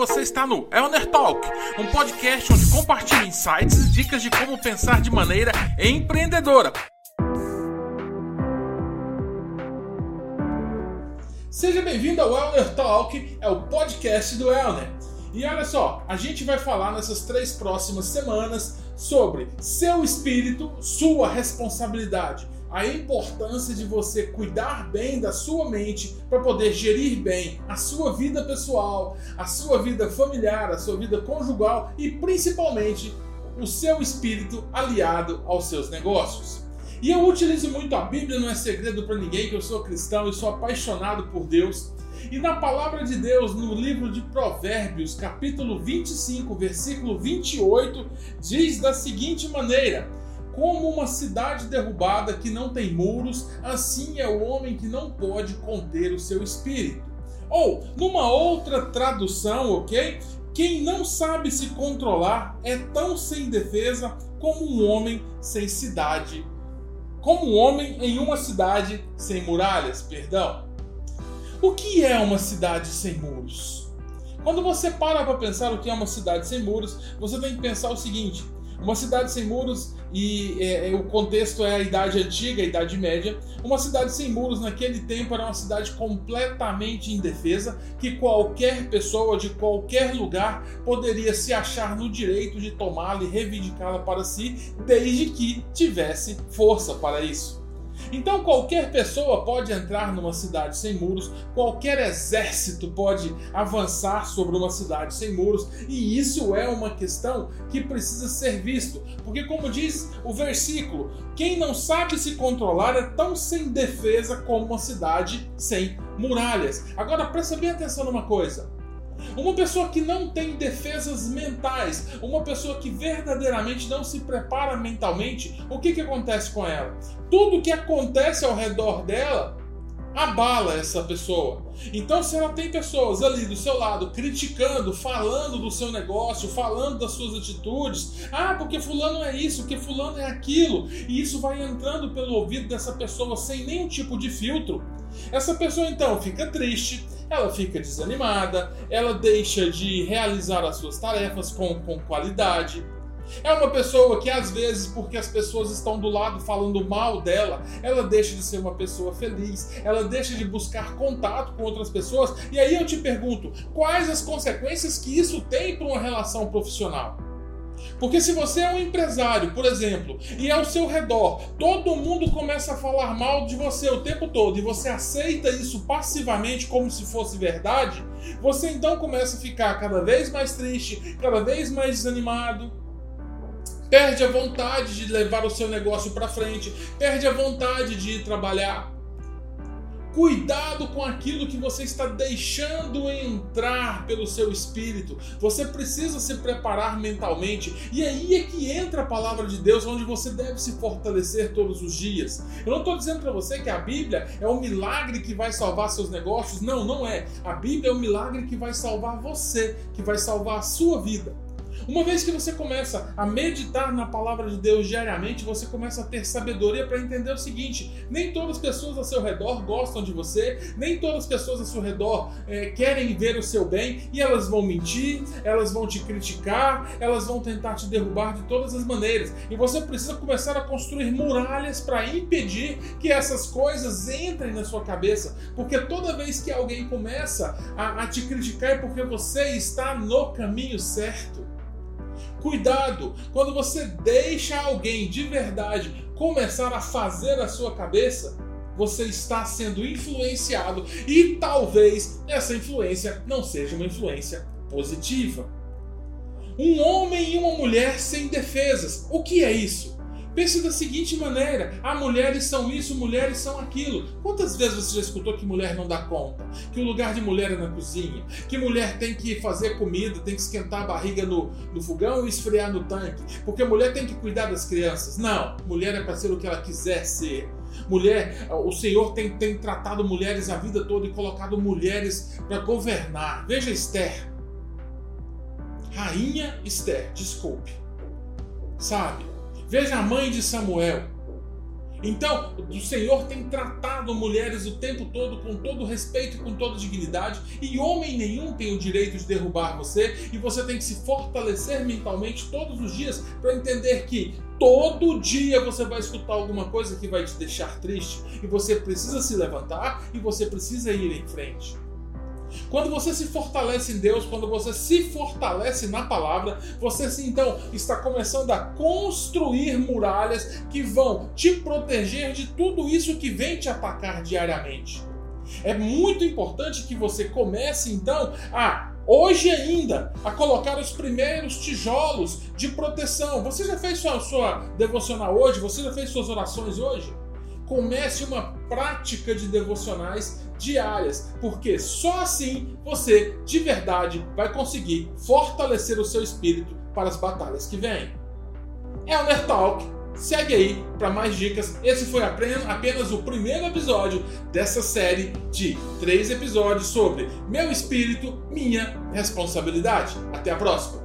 Você está no Elner Talk, um podcast onde compartilho insights e dicas de como pensar de maneira empreendedora. Seja bem-vindo ao Elner Talk, é o podcast do Elner. E olha só, a gente vai falar nessas três próximas semanas sobre seu espírito, sua responsabilidade a importância de você cuidar bem da sua mente para poder gerir bem a sua vida pessoal, a sua vida familiar, a sua vida conjugal e principalmente o seu espírito aliado aos seus negócios. E eu utilizo muito a Bíblia, não é segredo para ninguém que eu sou cristão e sou apaixonado por Deus. E na palavra de Deus, no livro de Provérbios, capítulo 25, versículo 28, diz da seguinte maneira: como uma cidade derrubada que não tem muros, assim é o homem que não pode conter o seu espírito. Ou, numa outra tradução, ok? Quem não sabe se controlar é tão sem defesa como um homem sem cidade. Como um homem em uma cidade sem muralhas, perdão. O que é uma cidade sem muros? Quando você para para pensar o que é uma cidade sem muros, você tem que pensar o seguinte: uma cidade sem muros, e é, é, o contexto é a Idade Antiga, a Idade Média. Uma cidade sem muros naquele tempo era uma cidade completamente indefesa, que qualquer pessoa de qualquer lugar poderia se achar no direito de tomá-la e reivindicá-la para si, desde que tivesse força para isso. Então qualquer pessoa pode entrar numa cidade sem muros, qualquer exército pode avançar sobre uma cidade sem muros, e isso é uma questão que precisa ser visto, porque como diz o versículo, quem não sabe se controlar é tão sem defesa como uma cidade sem muralhas. Agora presta bem atenção numa coisa. Uma pessoa que não tem defesas mentais, uma pessoa que verdadeiramente não se prepara mentalmente, o que, que acontece com ela? Tudo que acontece ao redor dela abala essa pessoa. Então, se ela tem pessoas ali do seu lado criticando, falando do seu negócio, falando das suas atitudes, ah, porque fulano é isso, porque fulano é aquilo, e isso vai entrando pelo ouvido dessa pessoa sem nenhum tipo de filtro, essa pessoa então fica triste, ela fica desanimada, ela deixa de realizar as suas tarefas com, com qualidade. É uma pessoa que às vezes, porque as pessoas estão do lado falando mal dela, ela deixa de ser uma pessoa feliz, ela deixa de buscar contato com outras pessoas. E aí eu te pergunto, quais as consequências que isso tem para uma relação profissional? Porque se você é um empresário, por exemplo, e ao seu redor todo mundo começa a falar mal de você o tempo todo e você aceita isso passivamente como se fosse verdade, você então começa a ficar cada vez mais triste, cada vez mais desanimado, perde a vontade de levar o seu negócio para frente, perde a vontade de ir trabalhar. Cuidado com aquilo que você está deixando entrar pelo seu espírito. Você precisa se preparar mentalmente. E aí é que entra a palavra de Deus, onde você deve se fortalecer todos os dias. Eu não estou dizendo para você que a Bíblia é um milagre que vai salvar seus negócios. Não, não é. A Bíblia é um milagre que vai salvar você, que vai salvar a sua vida. Uma vez que você começa a meditar na palavra de Deus diariamente, você começa a ter sabedoria para entender o seguinte: nem todas as pessoas ao seu redor gostam de você, nem todas as pessoas ao seu redor é, querem ver o seu bem e elas vão mentir, elas vão te criticar, elas vão tentar te derrubar de todas as maneiras. E você precisa começar a construir muralhas para impedir que essas coisas entrem na sua cabeça, porque toda vez que alguém começa a, a te criticar é porque você está no caminho certo. Cuidado quando você deixa alguém de verdade começar a fazer a sua cabeça, você está sendo influenciado e talvez essa influência não seja uma influência positiva. Um homem e uma mulher sem defesas. O que é isso? Pense da seguinte maneira: ah, mulheres são isso, mulheres são aquilo. Quantas vezes você já escutou que mulher não dá conta? Que o lugar de mulher é na cozinha? Que mulher tem que fazer comida, tem que esquentar a barriga no, no fogão e esfriar no tanque? Porque mulher tem que cuidar das crianças? Não, mulher é para ser o que ela quiser ser. Mulher, o Senhor tem, tem tratado mulheres a vida toda e colocado mulheres para governar. Veja Esther. Rainha Esther, desculpe. Sabe? Veja a mãe de Samuel. Então, o Senhor tem tratado mulheres o tempo todo com todo respeito e com toda dignidade, e homem nenhum tem o direito de derrubar você, e você tem que se fortalecer mentalmente todos os dias para entender que todo dia você vai escutar alguma coisa que vai te deixar triste, e você precisa se levantar e você precisa ir em frente. Quando você se fortalece em Deus, quando você se fortalece na palavra, você então está começando a construir muralhas que vão te proteger de tudo isso que vem te atacar diariamente. É muito importante que você comece então a hoje ainda a colocar os primeiros tijolos de proteção. Você já fez sua, sua devocional hoje? Você já fez suas orações hoje? Comece uma prática de devocionais diárias, porque só assim você de verdade vai conseguir fortalecer o seu espírito para as batalhas que vêm. O Nerd Talk. Segue aí para mais dicas. Esse foi apenas o primeiro episódio dessa série de três episódios sobre meu espírito, minha responsabilidade. Até a próxima!